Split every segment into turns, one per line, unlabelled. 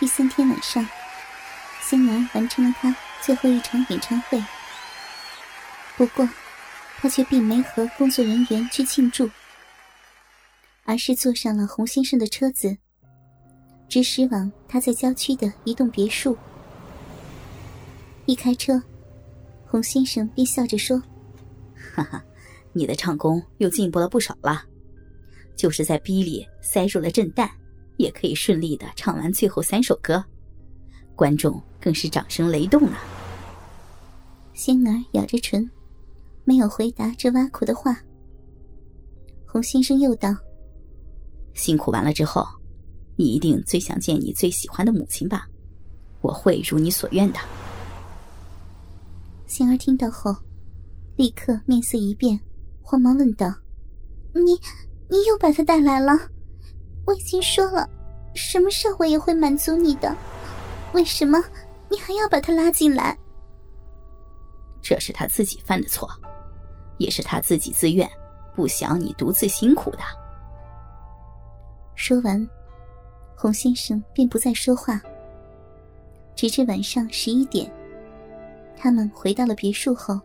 第三天晚上，仙儿完成了她最后一场演唱会。不过，她却并没和工作人员去庆祝，而是坐上了洪先生的车子，直驶往他在郊区的一栋别墅。一开车，洪先生便笑着说：“
哈哈，你的唱功又进步了不少了，就是在逼里塞入了震蛋。”也可以顺利的唱完最后三首歌，观众更是掌声雷动了。
仙儿咬着唇，没有回答这挖苦的话。洪先生又道：“
辛苦完了之后，你一定最想见你最喜欢的母亲吧？我会如你所愿的。”
仙儿听到后，立刻面色一变，慌忙问道：“你，你又把他带来了？”我已经说了，什么时候我也会满足你的，为什么你还要把他拉进来？
这是他自己犯的错，也是他自己自愿，不想你独自辛苦的。
说完，洪先生便不再说话，直至晚上十一点，他们回到了别墅后，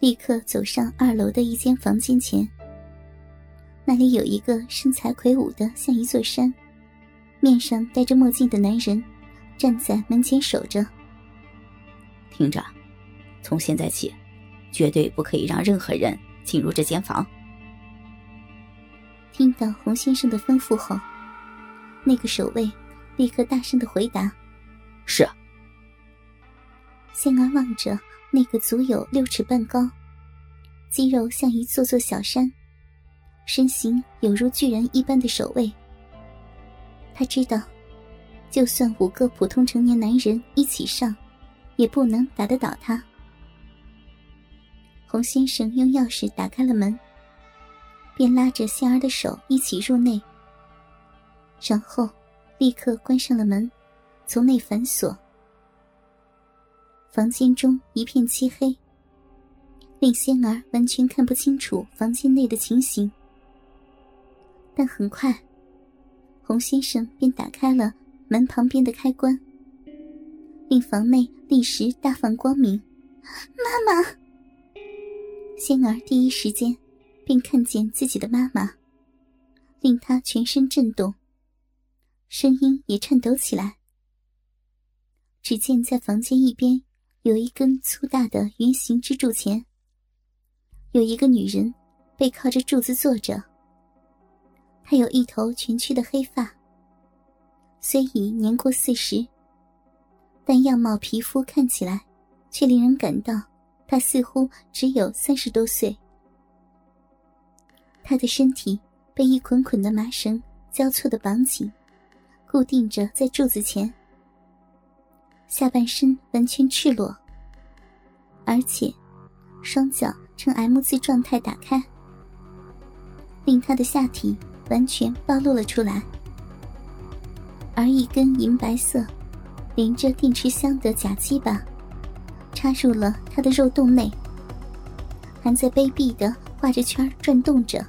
立刻走上二楼的一间房间前。那里有一个身材魁梧的像一座山、面上戴着墨镜的男人，站在门前守着。
听着，从现在起，绝对不可以让任何人进入这间房。
听到洪先生的吩咐后，那个守卫立刻大声的回答：“
是。”
仙儿望着那个足有六尺半高、肌肉像一座座小山。身形有如巨人一般的守卫，他知道，就算五个普通成年男人一起上，也不能打得倒他。洪先生用钥匙打开了门，便拉着仙儿的手一起入内，然后立刻关上了门，从内反锁。房间中一片漆黑，令仙儿完全看不清楚房间内的情形。但很快，洪先生便打开了门旁边的开关，令房内立时大放光明。妈妈，仙儿第一时间便看见自己的妈妈，令她全身震动，声音也颤抖起来。只见在房间一边有一根粗大的圆形支柱前，有一个女人背靠着柱子坐着。她有一头蜷曲的黑发，虽已年过四十，但样貌皮肤看起来却令人感到她似乎只有三十多岁。她的身体被一捆捆的麻绳交错的绑紧，固定着在柱子前，下半身完全赤裸，而且双脚呈 M 字状态打开，令她的下体。完全暴露了出来，而一根银白色、连着电池箱的假鸡巴插入了他的肉洞内，还在卑鄙的画着圈转动着。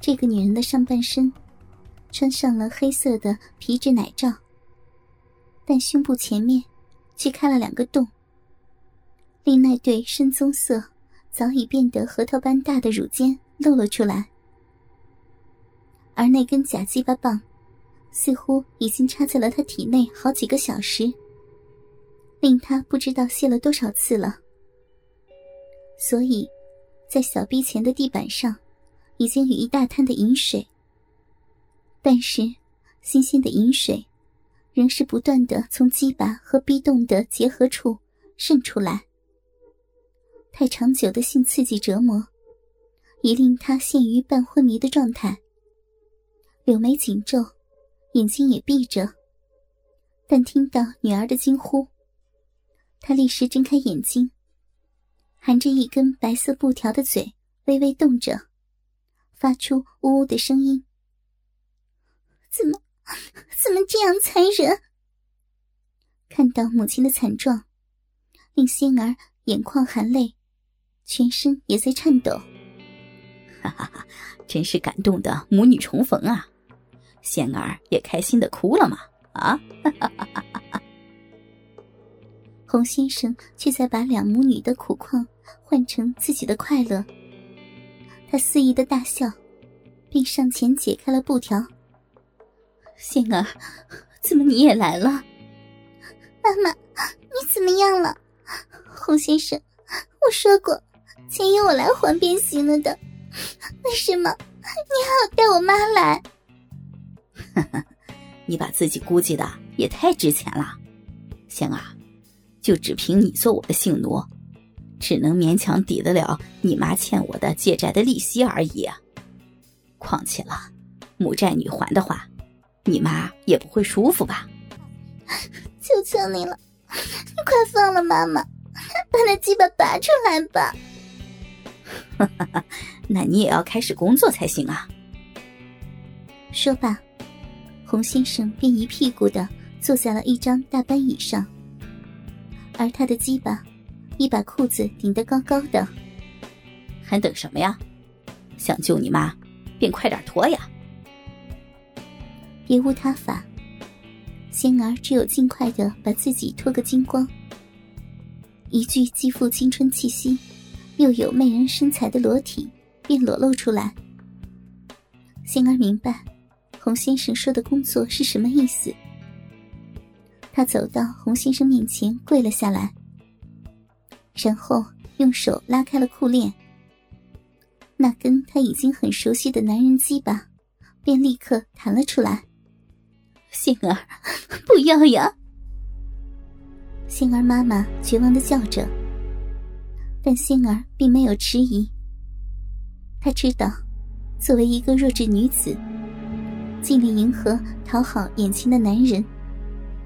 这个女人的上半身穿上了黑色的皮质奶罩，但胸部前面却开了两个洞，令那对深棕色、早已变得核桃般大的乳尖露了出来。而那根假鸡巴棒，似乎已经插在了他体内好几个小时，令他不知道泄了多少次了。所以，在小臂前的地板上，已经有一大滩的饮水。但是，新鲜的饮水，仍是不断的从鸡巴和逼洞的结合处渗出来。太长久的性刺激折磨，已令他陷于半昏迷的状态。柳眉紧皱，眼睛也闭着。但听到女儿的惊呼，他立时睁开眼睛，含着一根白色布条的嘴微微动着，发出呜呜的声音。怎么，怎么这样残忍？看到母亲的惨状，令仙儿眼眶含泪，全身也在颤抖。
哈哈哈，真是感动的母女重逢啊！仙儿也开心的哭了吗？啊！
洪先生却在把两母女的苦况换成自己的快乐。他肆意的大笑，并上前解开了布条。
仙儿，怎么你也来了？
妈妈，你怎么样了？洪先生，我说过，钱由我来还便行了的，为什么你还要带我妈来？
你把自己估计的也太值钱了，仙儿，就只凭你做我的性奴，只能勉强抵得了你妈欠我的借债的利息而已。况且了，母债女还的话，你妈也不会舒服吧？
求求你了，你快放了妈妈，把那鸡巴拔出来吧。
那你也要开始工作才行啊。
说罢。洪先生便一屁股的坐在了一张大班椅上，而他的鸡巴一把裤子顶得高高的，
还等什么呀？想救你妈，便快点脱呀！
别无他法，仙儿只有尽快的把自己脱个精光，一具既富青春气息，又有媚人身材的裸体便裸露出来。仙儿明白。洪先生说的工作是什么意思？他走到洪先生面前跪了下来，然后用手拉开了裤链。那根他已经很熟悉的男人鸡巴，便立刻弹了出来。
杏儿，不要呀！
杏儿妈妈绝望的叫着，但杏儿并没有迟疑。她知道，作为一个弱智女子。尽力迎合、讨好眼前的男人，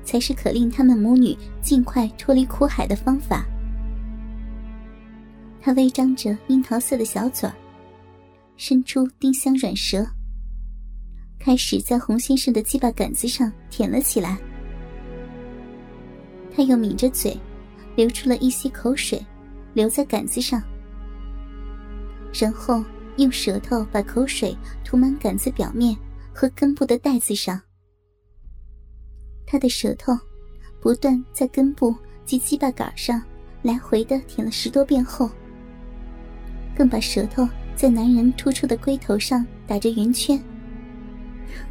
才是可令他们母女尽快脱离苦海的方法。他微张着樱桃色的小嘴儿，伸出丁香软舌，开始在洪先生的鸡巴杆子上舔了起来。他又抿着嘴，流出了一些口水，留在杆子上，然后用舌头把口水涂满杆子表面。和根部的带子上，他的舌头不断在根部及鸡巴杆上来回的舔了十多遍后，更把舌头在男人突出的龟头上打着圆圈。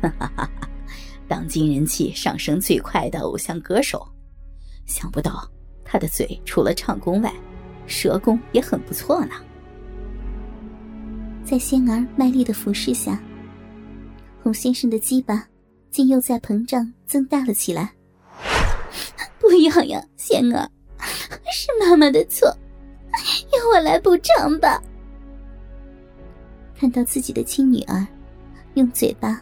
哈哈哈！当今人气上升最快的偶像歌手，想不到他的嘴除了唱功外，舌功也很不错呢。
在仙儿卖力的服侍下。洪先生的鸡巴竟又在膨胀增大了起来。不要呀，仙儿，是妈妈的错，由我来补偿吧。看到自己的亲女儿用嘴巴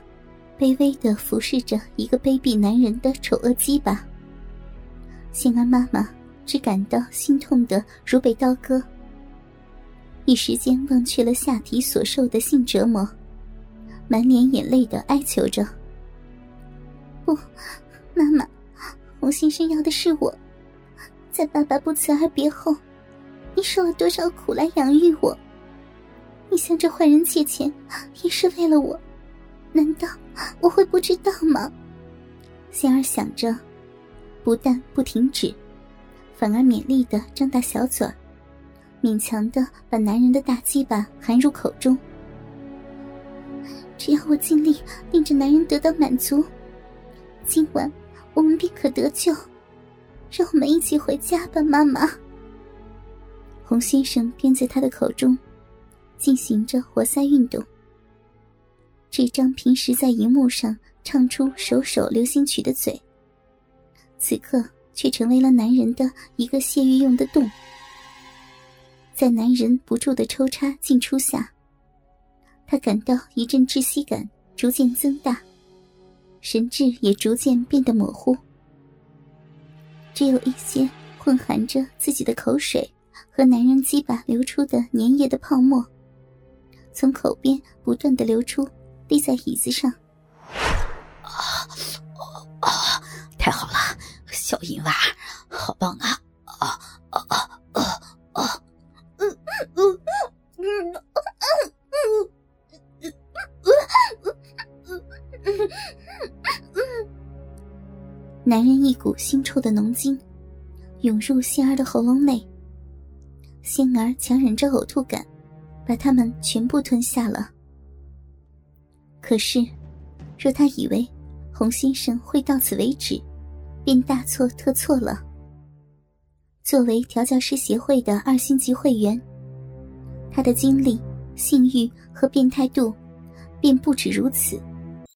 卑微的服侍着一个卑鄙男人的丑恶鸡巴，仙儿妈妈只感到心痛的如被刀割，一时间忘却了下体所受的性折磨。满脸眼泪的哀求着：“不，妈妈，洪先生要的是我。在爸爸不辞而别后，你受了多少苦来养育我？你向这坏人借钱，也是为了我？难道我会不知道吗？”仙儿想着，不但不停止，反而勉力的张大小嘴，勉强的把男人的大鸡巴含入口中。只要我尽力令这男人得到满足，今晚我们便可得救。让我们一起回家吧，妈妈。洪先生便在他的口中进行着活塞运动。这张平时在荧幕上唱出首首流行曲的嘴，此刻却成为了男人的一个泄欲用的洞。在男人不住的抽插进出下。他感到一阵窒息感逐渐增大，神智也逐渐变得模糊，只有一些混含着自己的口水和男人鸡巴流出的粘液的泡沫，从口边不断的流出，滴在椅子上。
啊啊！太好了，小淫娃，好棒！啊啊
男人一股腥臭的浓精涌入仙儿的喉咙内，仙儿强忍着呕吐感，把它们全部吞下了。可是，若他以为洪先生会到此为止，便大错特错了。作为调教师协会的二星级会员，他的经历、性欲和变态度，便不止如此。